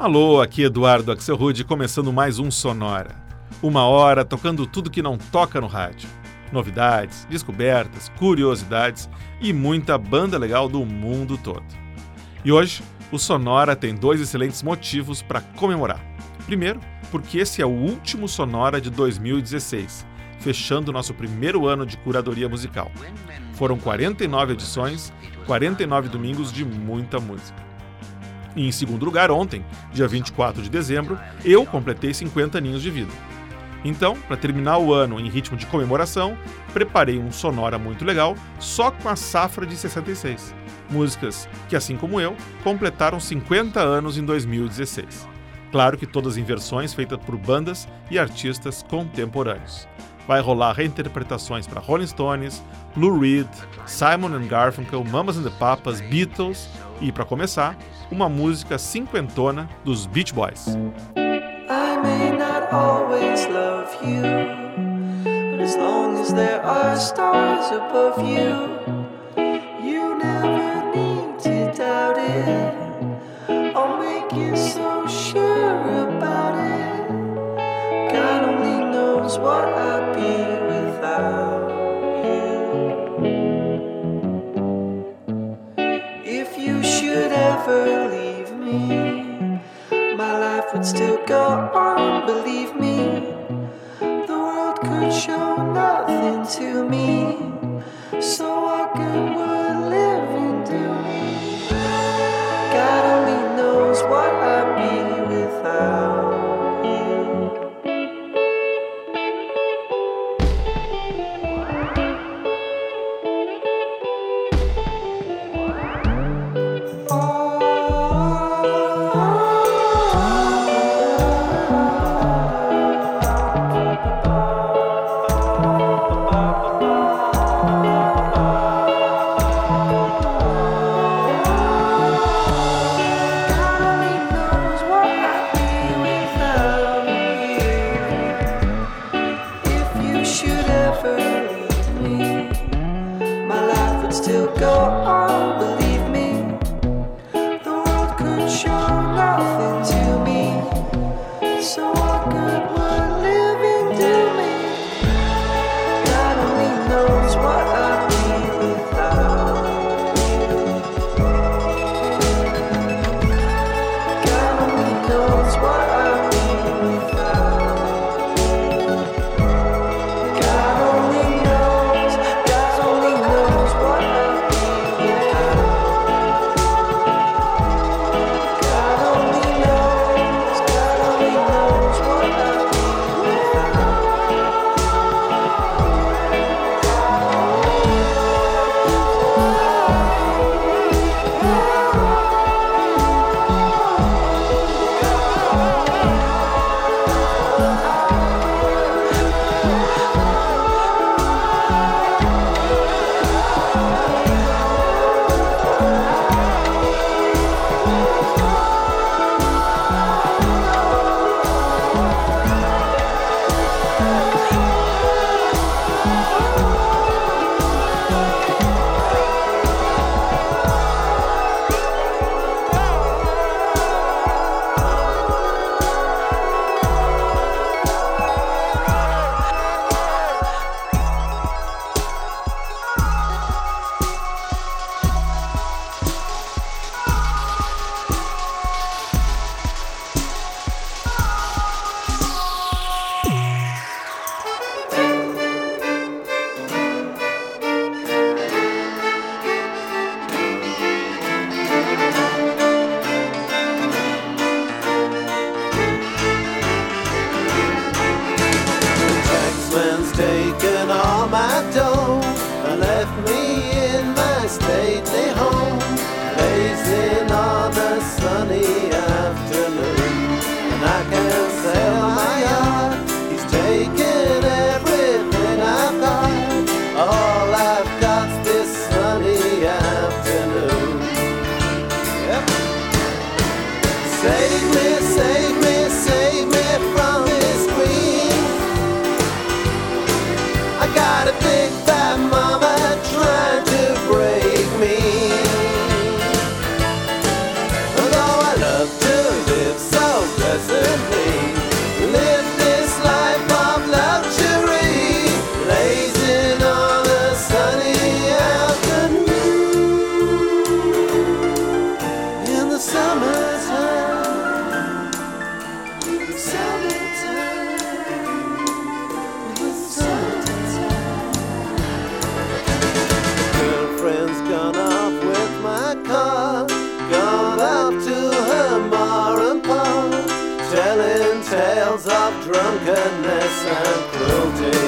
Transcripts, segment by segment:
Alô, aqui Eduardo Axel Rude começando mais um Sonora. Uma hora tocando tudo que não toca no rádio. Novidades, descobertas, curiosidades e muita banda legal do mundo todo. E hoje, o Sonora tem dois excelentes motivos para comemorar. Primeiro, porque esse é o último Sonora de 2016, fechando nosso primeiro ano de curadoria musical. Foram 49 edições, 49 domingos de muita música. E em segundo lugar, ontem, dia 24 de dezembro, eu completei 50 aninhos de vida. Então, para terminar o ano em ritmo de comemoração, preparei um sonora muito legal só com a safra de 66. Músicas que, assim como eu, completaram 50 anos em 2016. Claro que todas em versões feitas por bandas e artistas contemporâneos. Vai rolar reinterpretações para Rolling Stones, Lou Reed, Simon and Garfunkel, Mamas and the Papas, Beatles e, para começar, uma música cinquentona dos Beach Boys. I may not always love what I'd be without you. If you should ever leave me, my life would still go on, believe me. The world could show nothing to me. So what good drunkenness and cruelty.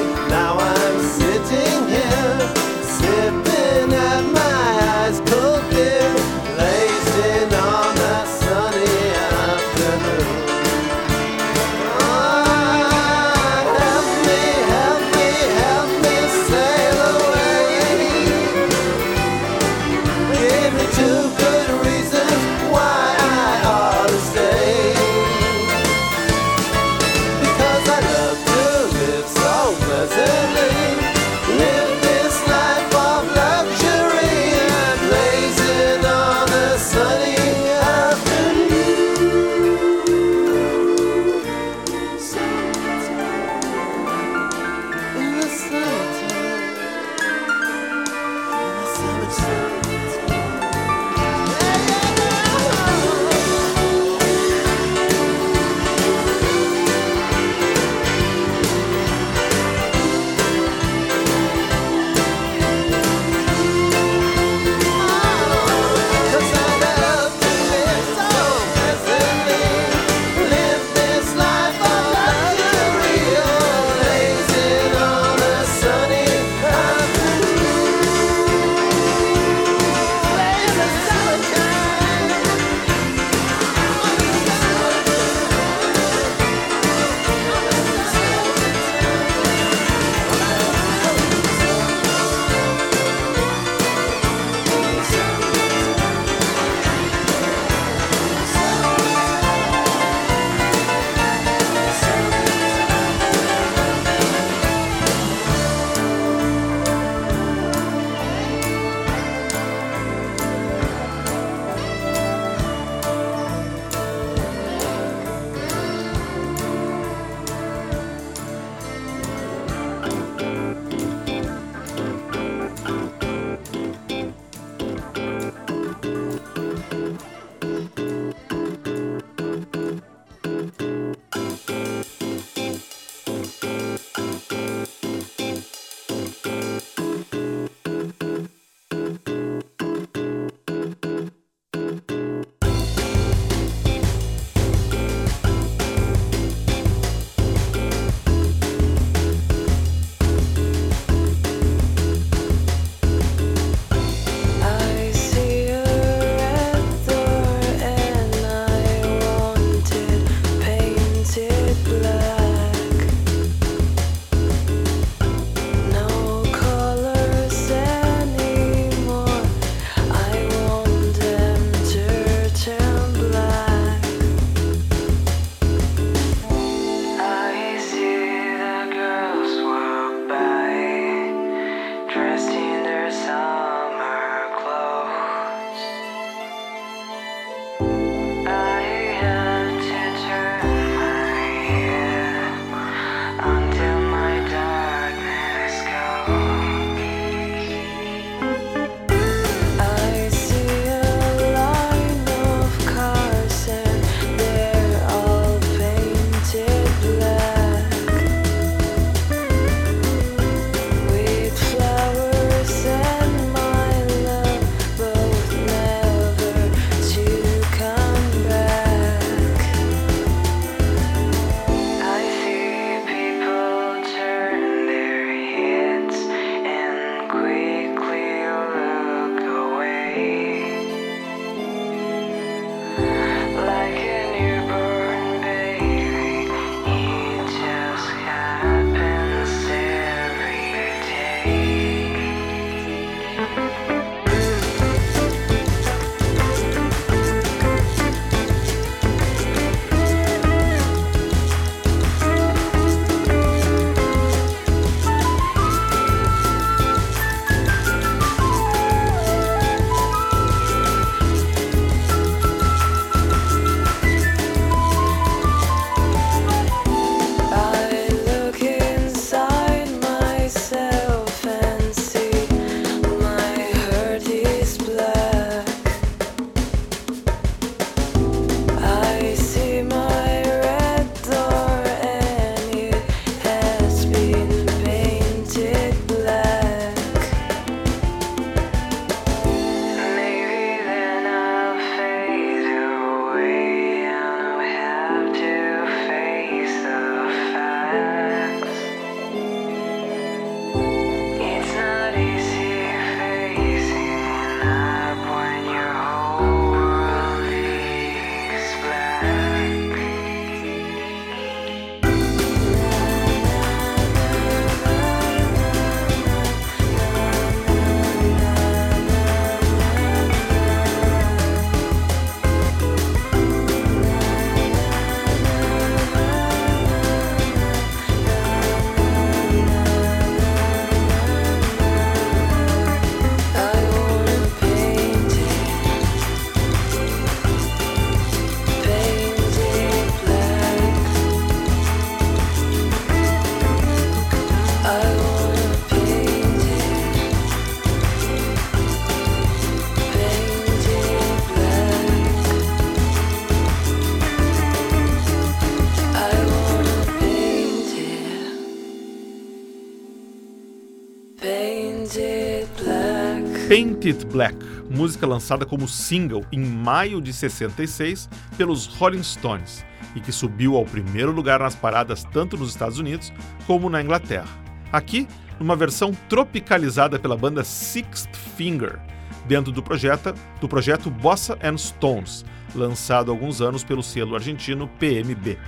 Painted Black, música lançada como single em maio de 66 pelos Rolling Stones e que subiu ao primeiro lugar nas paradas tanto nos Estados Unidos como na Inglaterra. Aqui, numa versão tropicalizada pela banda Sixth Finger, dentro do projeto, do projeto Bossa and Stones, lançado há alguns anos pelo selo argentino PMB.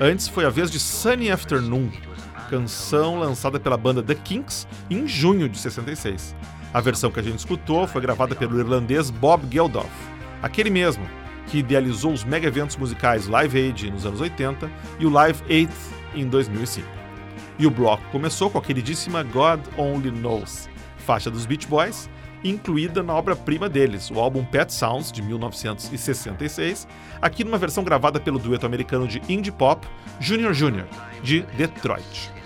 Antes foi a vez de Sunny Afternoon, canção lançada pela banda The Kinks em junho de 66. A versão que a gente escutou foi gravada pelo irlandês Bob Geldof, aquele mesmo que idealizou os mega eventos musicais Live Aid nos anos 80 e o Live 8 em 2005. E o bloco começou com a queridíssima God Only Knows, faixa dos Beach Boys, incluída na obra-prima deles, o álbum Pet Sounds, de 1966, aqui numa versão gravada pelo dueto americano de indie pop Junior Junior, de Detroit.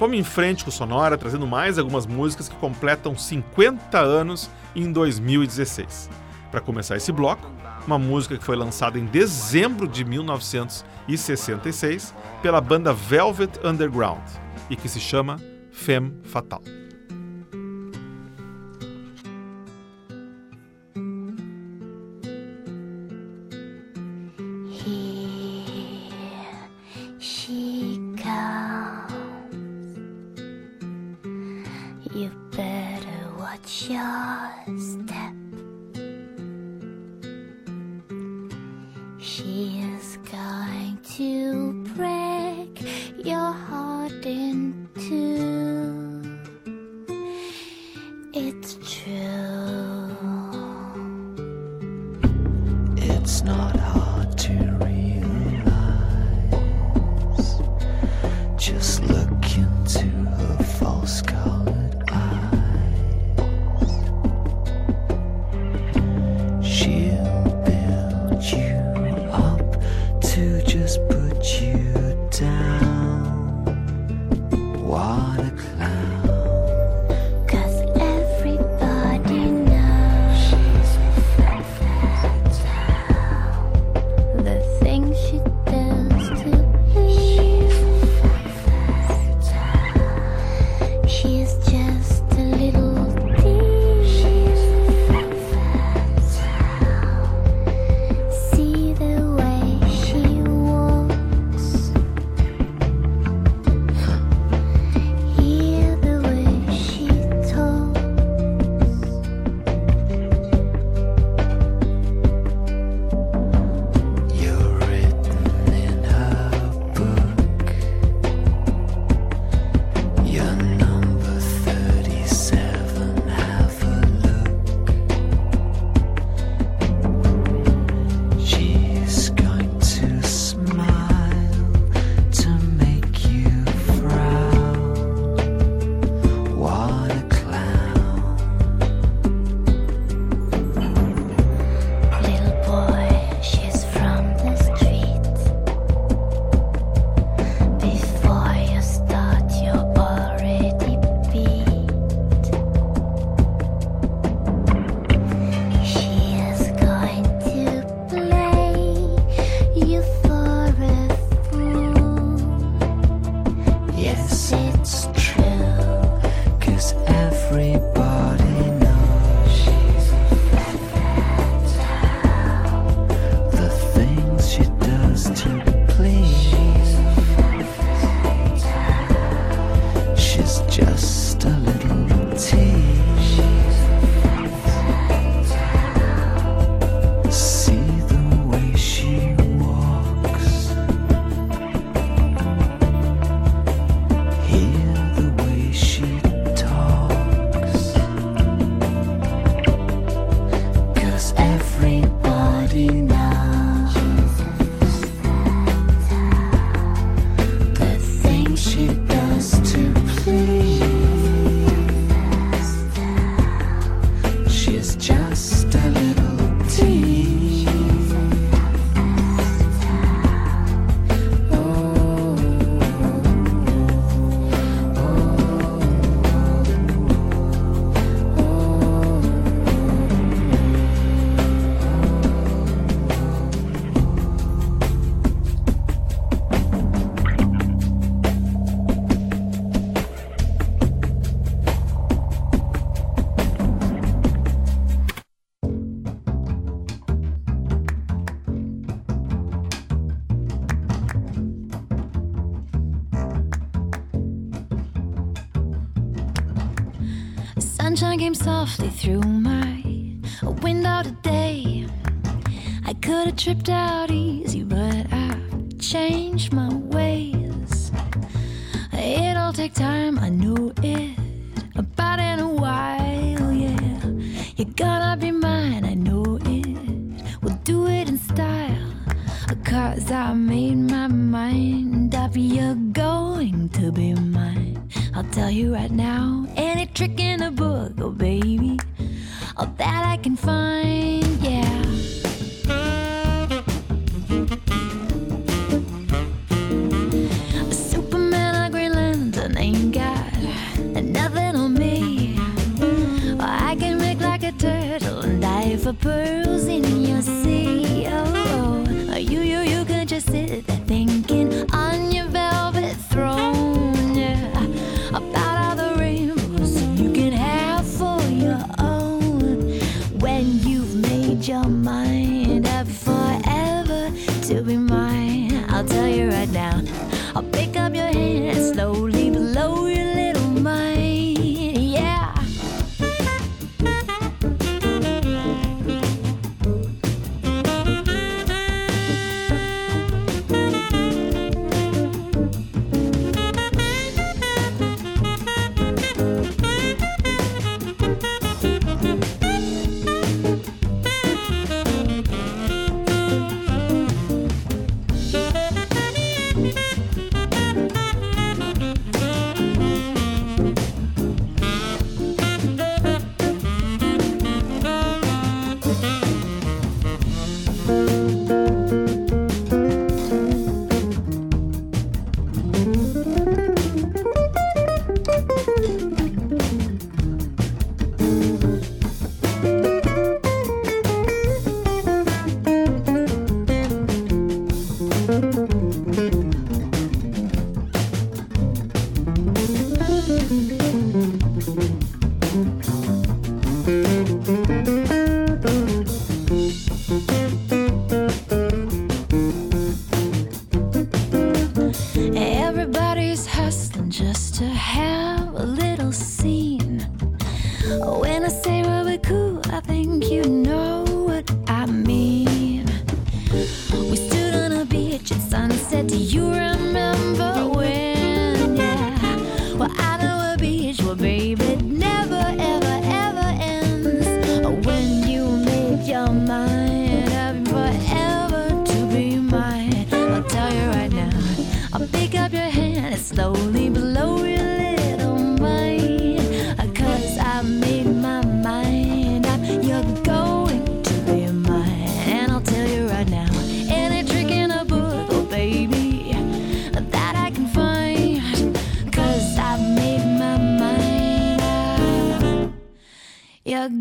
Vamos em frente com o Sonora, trazendo mais algumas músicas que completam 50 anos em 2016. Para começar esse bloco, uma música que foi lançada em dezembro de 1966 pela banda Velvet Underground e que se chama Femme Fatale.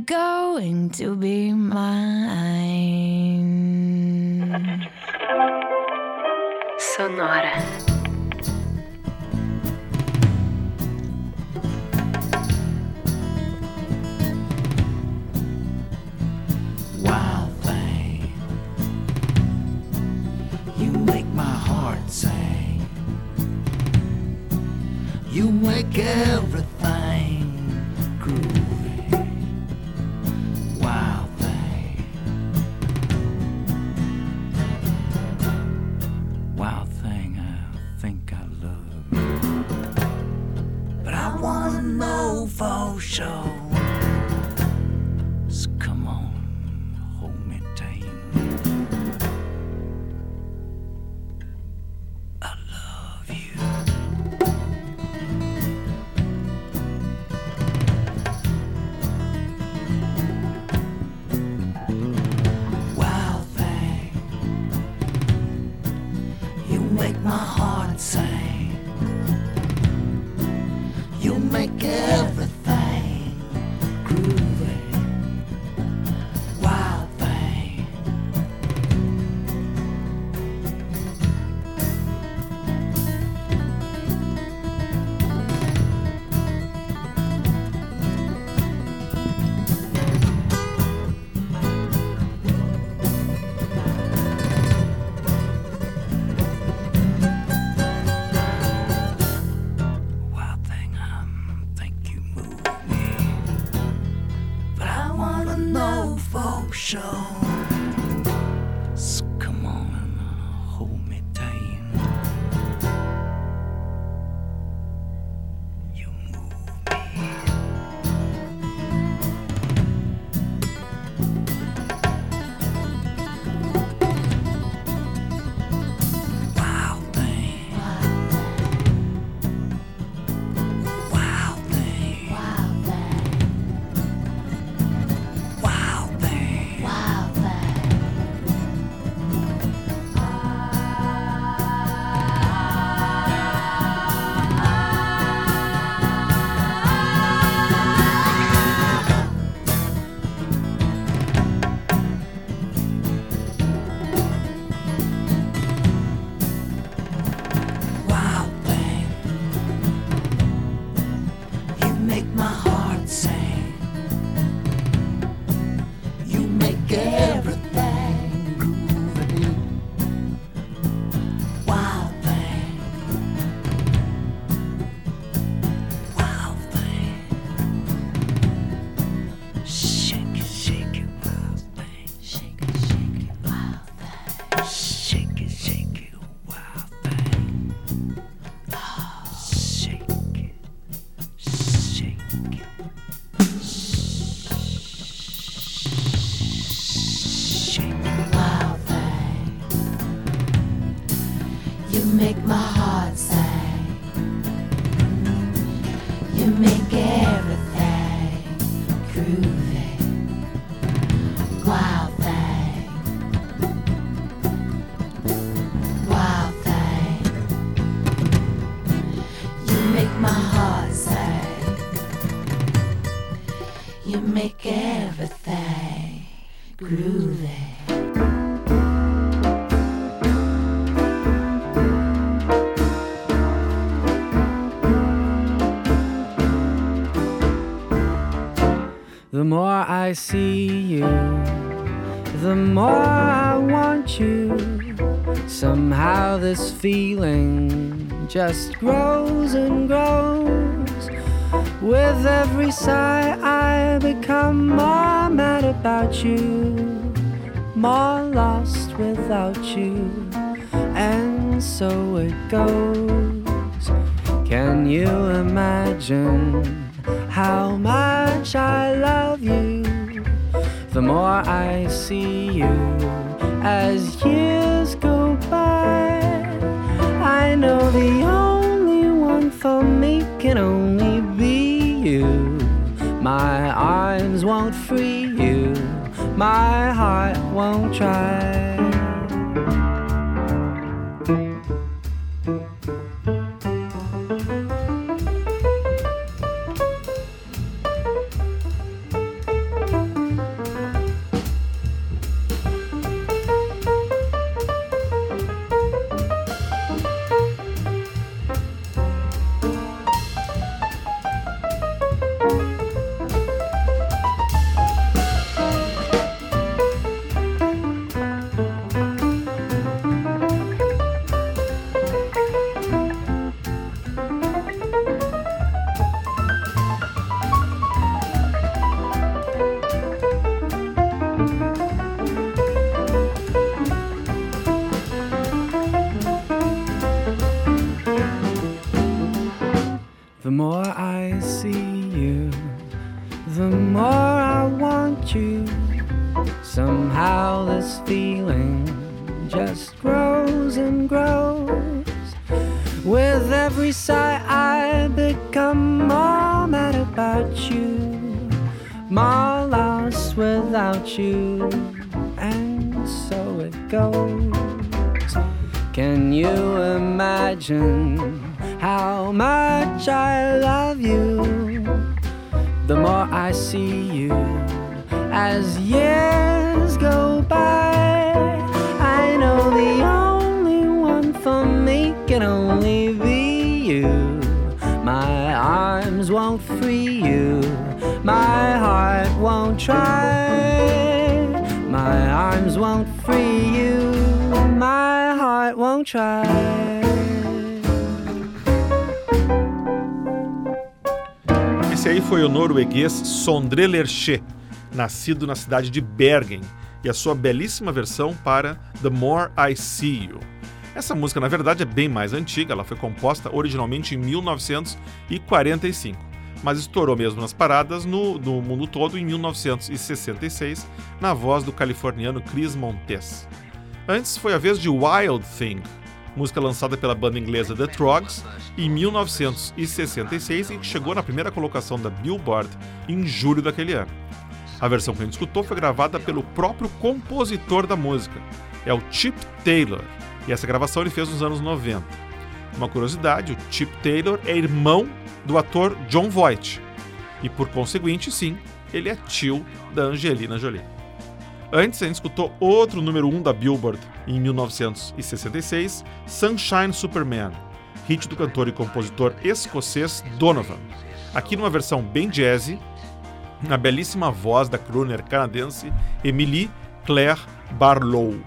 Going to be mine. Sonora. The more I see you, the more I want you. Somehow this feeling just grows and grows. With every sigh, I become more mad about you, more lost without you. And so it goes. Can you imagine? how you. The more I see you as years go by, I know the only one for me can only be you. My arms won't free you, my heart won't try. Norueguês Sondre Lerche, nascido na cidade de Bergen, e a sua belíssima versão para The More I See You. Essa música, na verdade, é bem mais antiga, ela foi composta originalmente em 1945, mas estourou mesmo nas paradas no, no mundo todo em 1966, na voz do californiano Chris Montes. Antes foi a vez de Wild Thing, música lançada pela banda inglesa The Trogs em 1966 e que chegou na primeira colocação da Billboard em julho daquele ano. A versão que a gente escutou foi gravada pelo próprio compositor da música, é o Chip Taylor, e essa gravação ele fez nos anos 90. Uma curiosidade, o Chip Taylor é irmão do ator John Voight, e por conseguinte, sim, ele é tio da Angelina Jolie. Antes, a gente escutou outro número 1 um da Billboard em 1966, Sunshine Superman, hit do cantor e compositor escocês Donovan. Aqui numa versão bem jazzy, na belíssima voz da crooner canadense Emily Claire Barlow.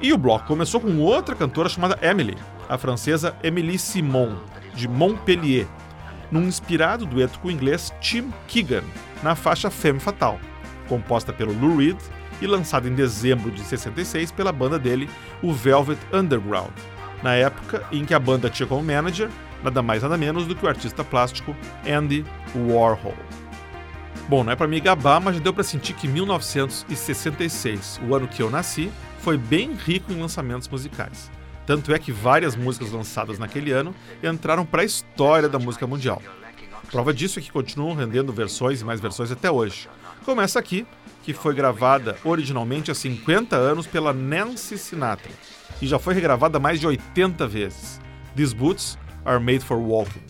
E o bloco começou com outra cantora chamada Emily, a francesa Emily Simon, de Montpellier, num inspirado dueto com o inglês Tim Keegan, na faixa Femme Fatale, composta pelo Lou Reed e lançada em dezembro de 66 pela banda dele, o Velvet Underground, na época em que a banda tinha como manager nada mais nada menos do que o artista plástico Andy Warhol. Bom, não é para me gabar, mas já deu para sentir que 1966, o ano que eu nasci, foi bem rico em lançamentos musicais. Tanto é que várias músicas lançadas naquele ano entraram para a história da música mundial. Prova disso é que continuam rendendo versões e mais versões até hoje. Como essa aqui, que foi gravada originalmente há 50 anos pela Nancy Sinatra e já foi regravada mais de 80 vezes. These Boots Are Made for Walking.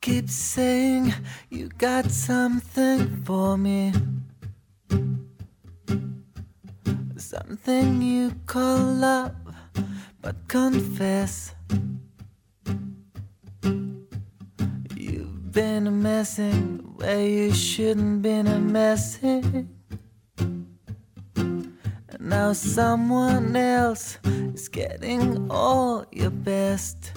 Keep saying you got something for me. Something you call love, but confess. Been messing where you shouldn't been a messing. And now someone else is getting all your best.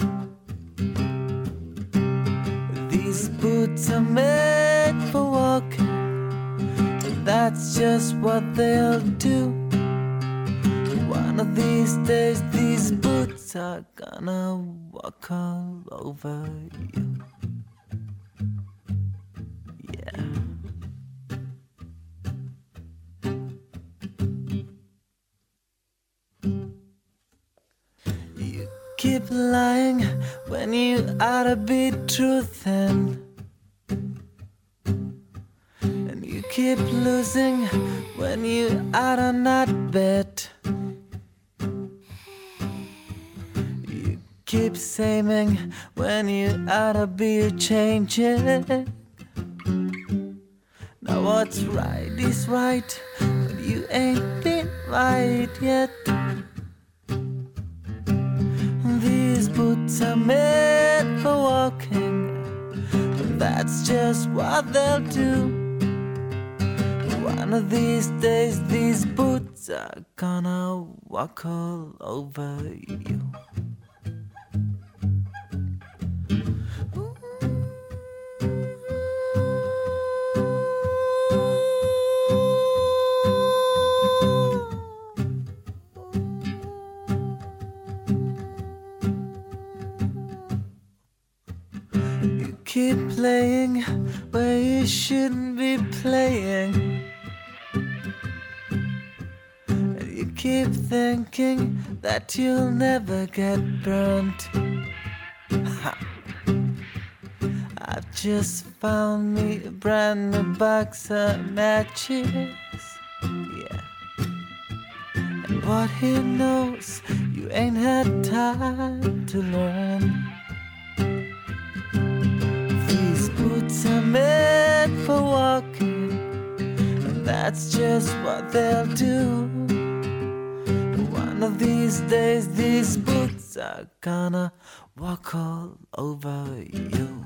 These boots are made for walking. and That's just what they'll do. One of these days, these boots are gonna walk all over you. Keep lying when you ought to be truthing. And you keep losing when you ought to not bet. You keep saving when you ought to be changing. Now what's right is right, but you ain't been right yet. These boots are made for walking, that's just what they'll do. One of these days, these boots are gonna walk all over. You playing where you shouldn't be playing. And you keep thinking that you'll never get burnt. I've just found me a brand new box of matches. Yeah. And what he knows, you ain't had time to learn. Boots are made for walking, and that's just what they'll do. One of these days, these boots are gonna walk all over you.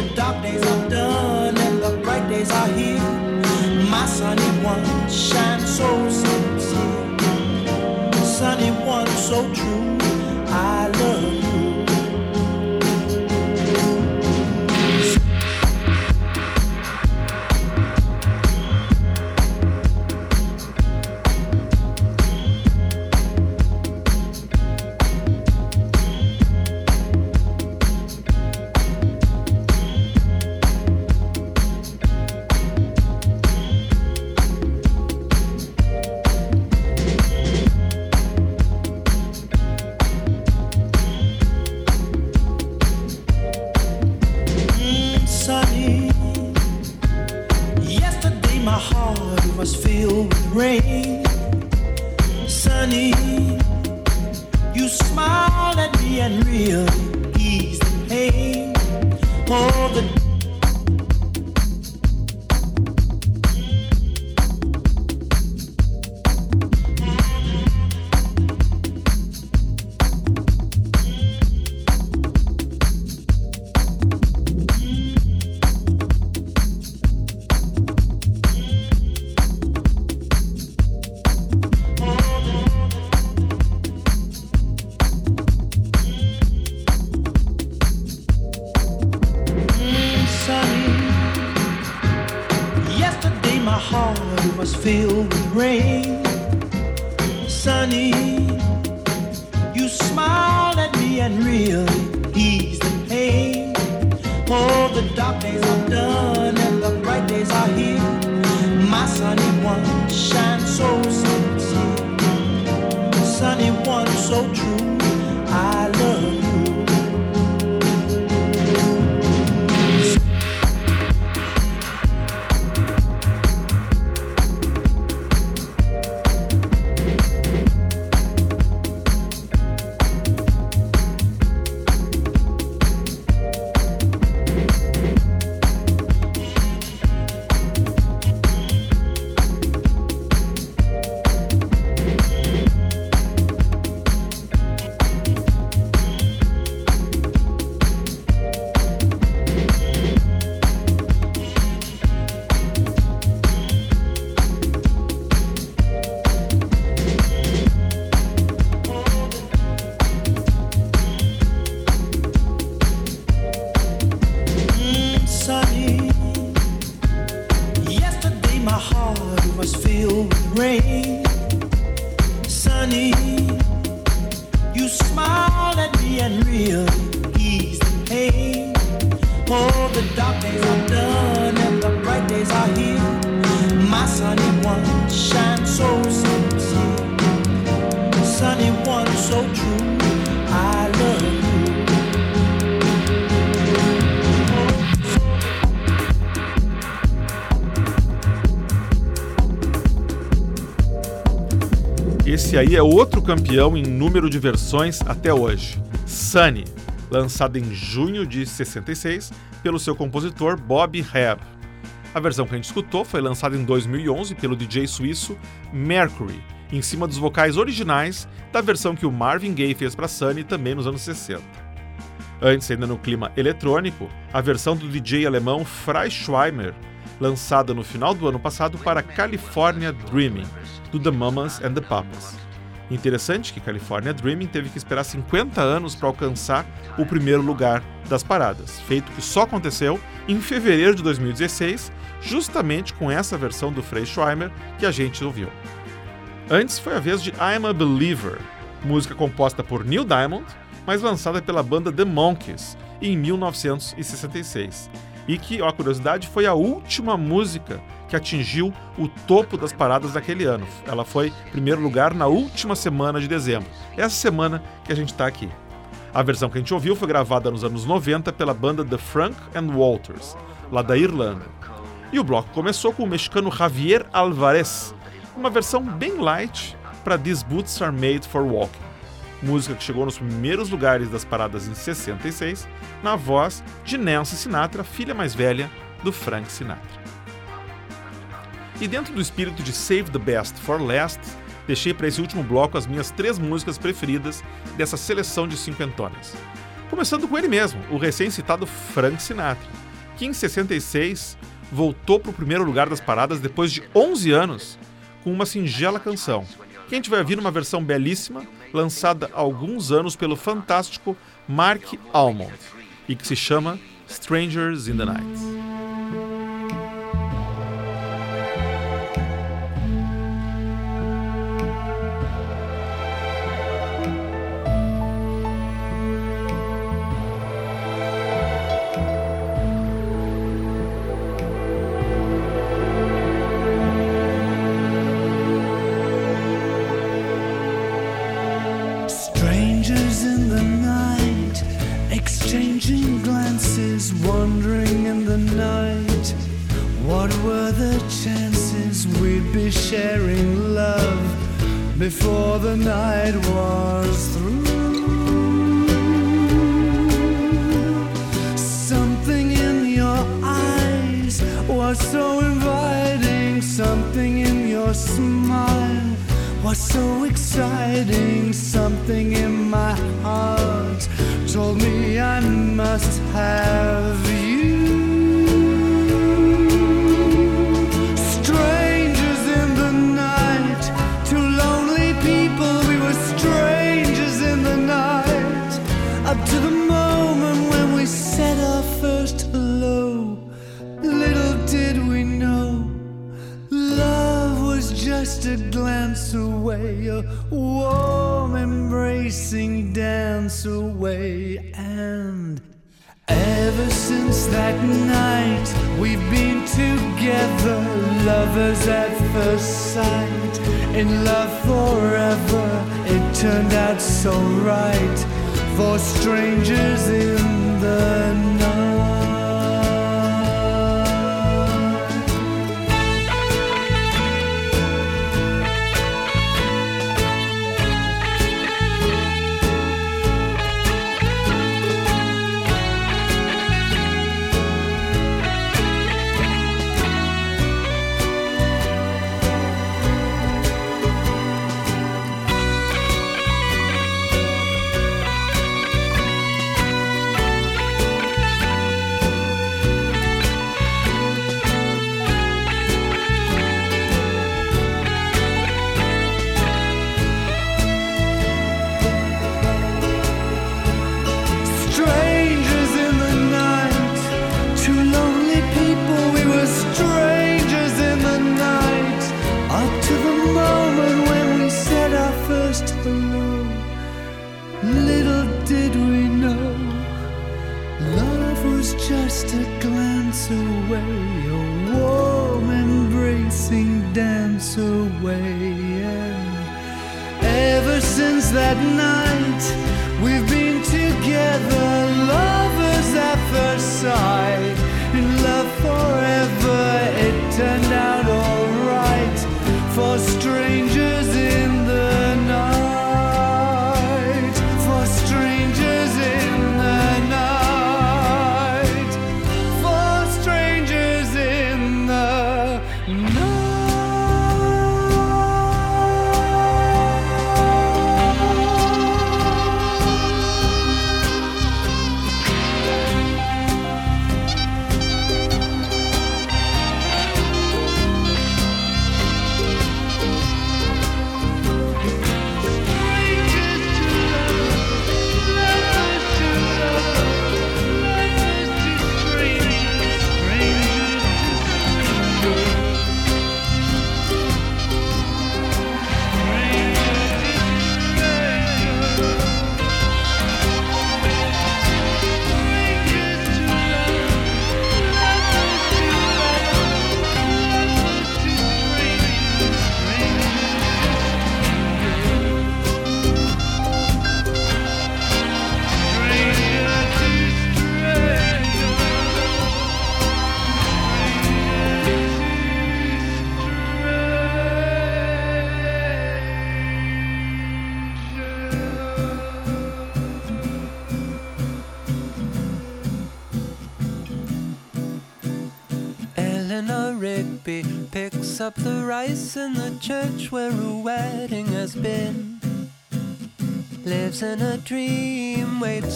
the dark days are done and the bright days are here. My sunny one shines so sincere, sunny one so true. Outro campeão em número de versões até hoje. Sunny, lançado em junho de 66 pelo seu compositor Bob Hebb. A versão que a gente escutou foi lançada em 2011 pelo DJ suíço Mercury, em cima dos vocais originais da versão que o Marvin Gaye fez para Sunny também nos anos 60. Antes, ainda no clima eletrônico, a versão do DJ alemão Freischweimer, lançada no final do ano passado para California Dreaming, do The Mamas and the Papas. Interessante que California Dreaming teve que esperar 50 anos para alcançar o primeiro lugar das paradas, feito que só aconteceu em fevereiro de 2016, justamente com essa versão do Freischweimer que a gente ouviu. Antes foi a vez de I'm a Believer, música composta por Neil Diamond, mas lançada pela banda The Monkees em 1966. E que, ó, curiosidade, foi a última música que atingiu o topo das paradas daquele ano. Ela foi primeiro lugar na última semana de dezembro. Essa semana que a gente está aqui. A versão que a gente ouviu foi gravada nos anos 90 pela banda The Frank and Walters, lá da Irlanda. E o bloco começou com o mexicano Javier Alvarez, uma versão bem light para These Boots Are Made for Walking, música que chegou nos primeiros lugares das paradas em 66, na voz de Nancy Sinatra, filha mais velha do Frank Sinatra. E dentro do espírito de Save the Best for Last, deixei para esse último bloco as minhas três músicas preferidas dessa seleção de cinquentonas. Começando com ele mesmo, o recém-citado Frank Sinatra, que em 66 voltou para o primeiro lugar das paradas depois de 11 anos com uma singela canção, que a gente vai ouvir numa versão belíssima, lançada há alguns anos pelo fantástico Mark Almond, e que se chama Strangers in the Night.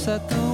Satan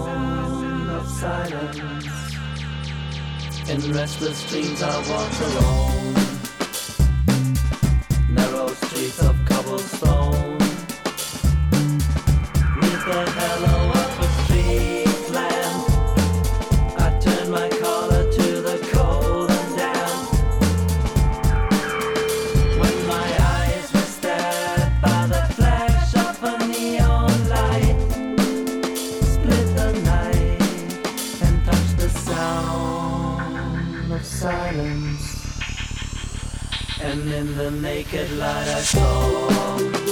silence. In restless dreams I walk alone. Narrow streets of cobblestone. Neath the halo the naked light I saw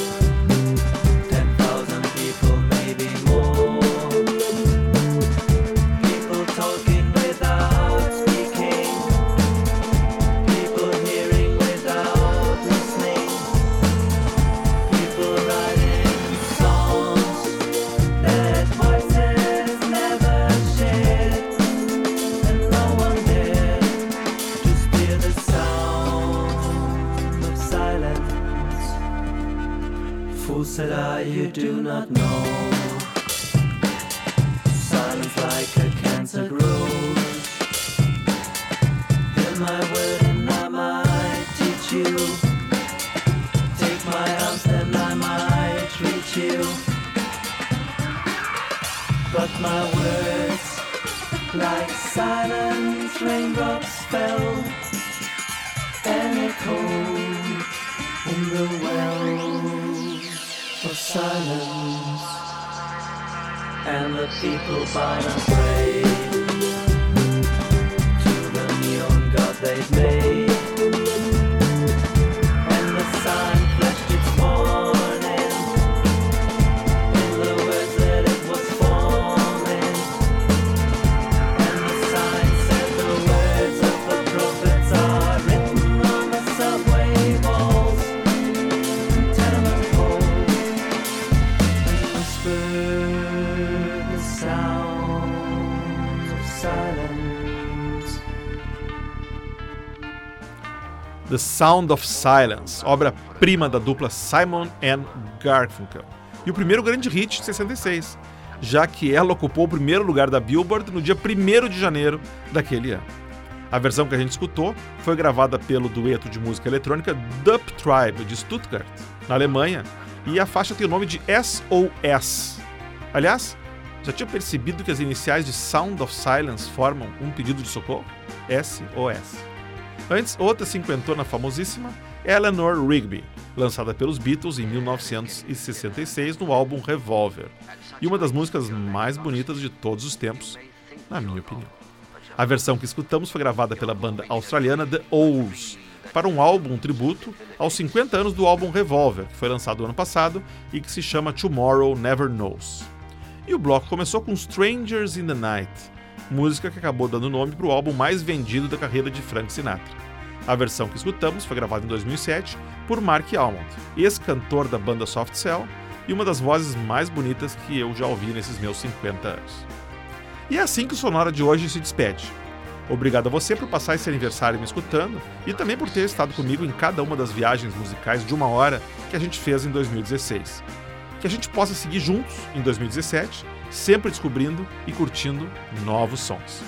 do not know. And the people bowed and prayed to the neon god they'd made. Sound of Silence, obra-prima da dupla Simon and Garfunkel. E o primeiro grande hit de 66, já que ela ocupou o primeiro lugar da Billboard no dia 1 de janeiro daquele ano. A versão que a gente escutou foi gravada pelo dueto de música eletrônica Dup Tribe de Stuttgart, na Alemanha, e a faixa tem o nome de SOS. Aliás, já tinha percebido que as iniciais de Sound of Silence formam um pedido de socorro? SOS. Antes, outra cinquentona famosíssima, Eleanor Rigby, lançada pelos Beatles em 1966 no álbum Revolver, e uma das músicas mais bonitas de todos os tempos, na minha opinião. A versão que escutamos foi gravada pela banda australiana The Owls, para um álbum tributo aos 50 anos do álbum Revolver, que foi lançado ano passado e que se chama Tomorrow Never Knows. E o bloco começou com Strangers in the Night, música que acabou dando nome para o álbum mais vendido da carreira de Frank Sinatra. A versão que escutamos foi gravada em 2007 por Mark Almond, ex-cantor da banda Soft Cell e uma das vozes mais bonitas que eu já ouvi nesses meus 50 anos. E é assim que o Sonora de hoje se despede. Obrigado a você por passar esse aniversário me escutando e também por ter estado comigo em cada uma das viagens musicais de uma hora que a gente fez em 2016. Que a gente possa seguir juntos em 2017, sempre descobrindo e curtindo novos sons.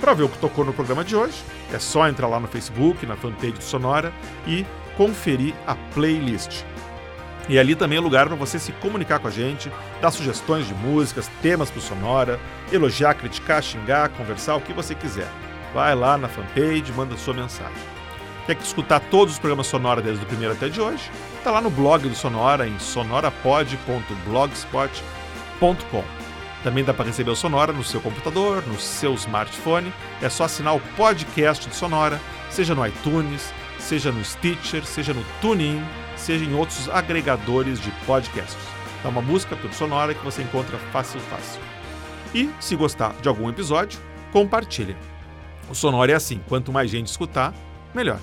Para ver o que tocou no programa de hoje, é só entrar lá no Facebook, na fanpage do Sonora e conferir a playlist. E ali também é lugar para você se comunicar com a gente, dar sugestões de músicas, temas para o Sonora, elogiar, criticar, xingar, conversar, o que você quiser. Vai lá na fanpage, manda sua mensagem. Quer escutar todos os programas Sonora desde o primeiro até de hoje? Está lá no blog do Sonora em sonorapod.blogspot.com. Também dá para receber o Sonora no seu computador, no seu smartphone. É só assinar o podcast do Sonora, seja no iTunes, seja no Stitcher, seja no TuneIn, seja em outros agregadores de podcasts. Dá uma busca pelo Sonora que você encontra fácil, fácil. E, se gostar de algum episódio, compartilhe. O Sonora é assim, quanto mais gente escutar, melhor.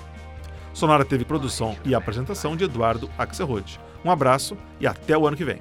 Sonora teve produção e apresentação de Eduardo Axelrod. Um abraço e até o ano que vem.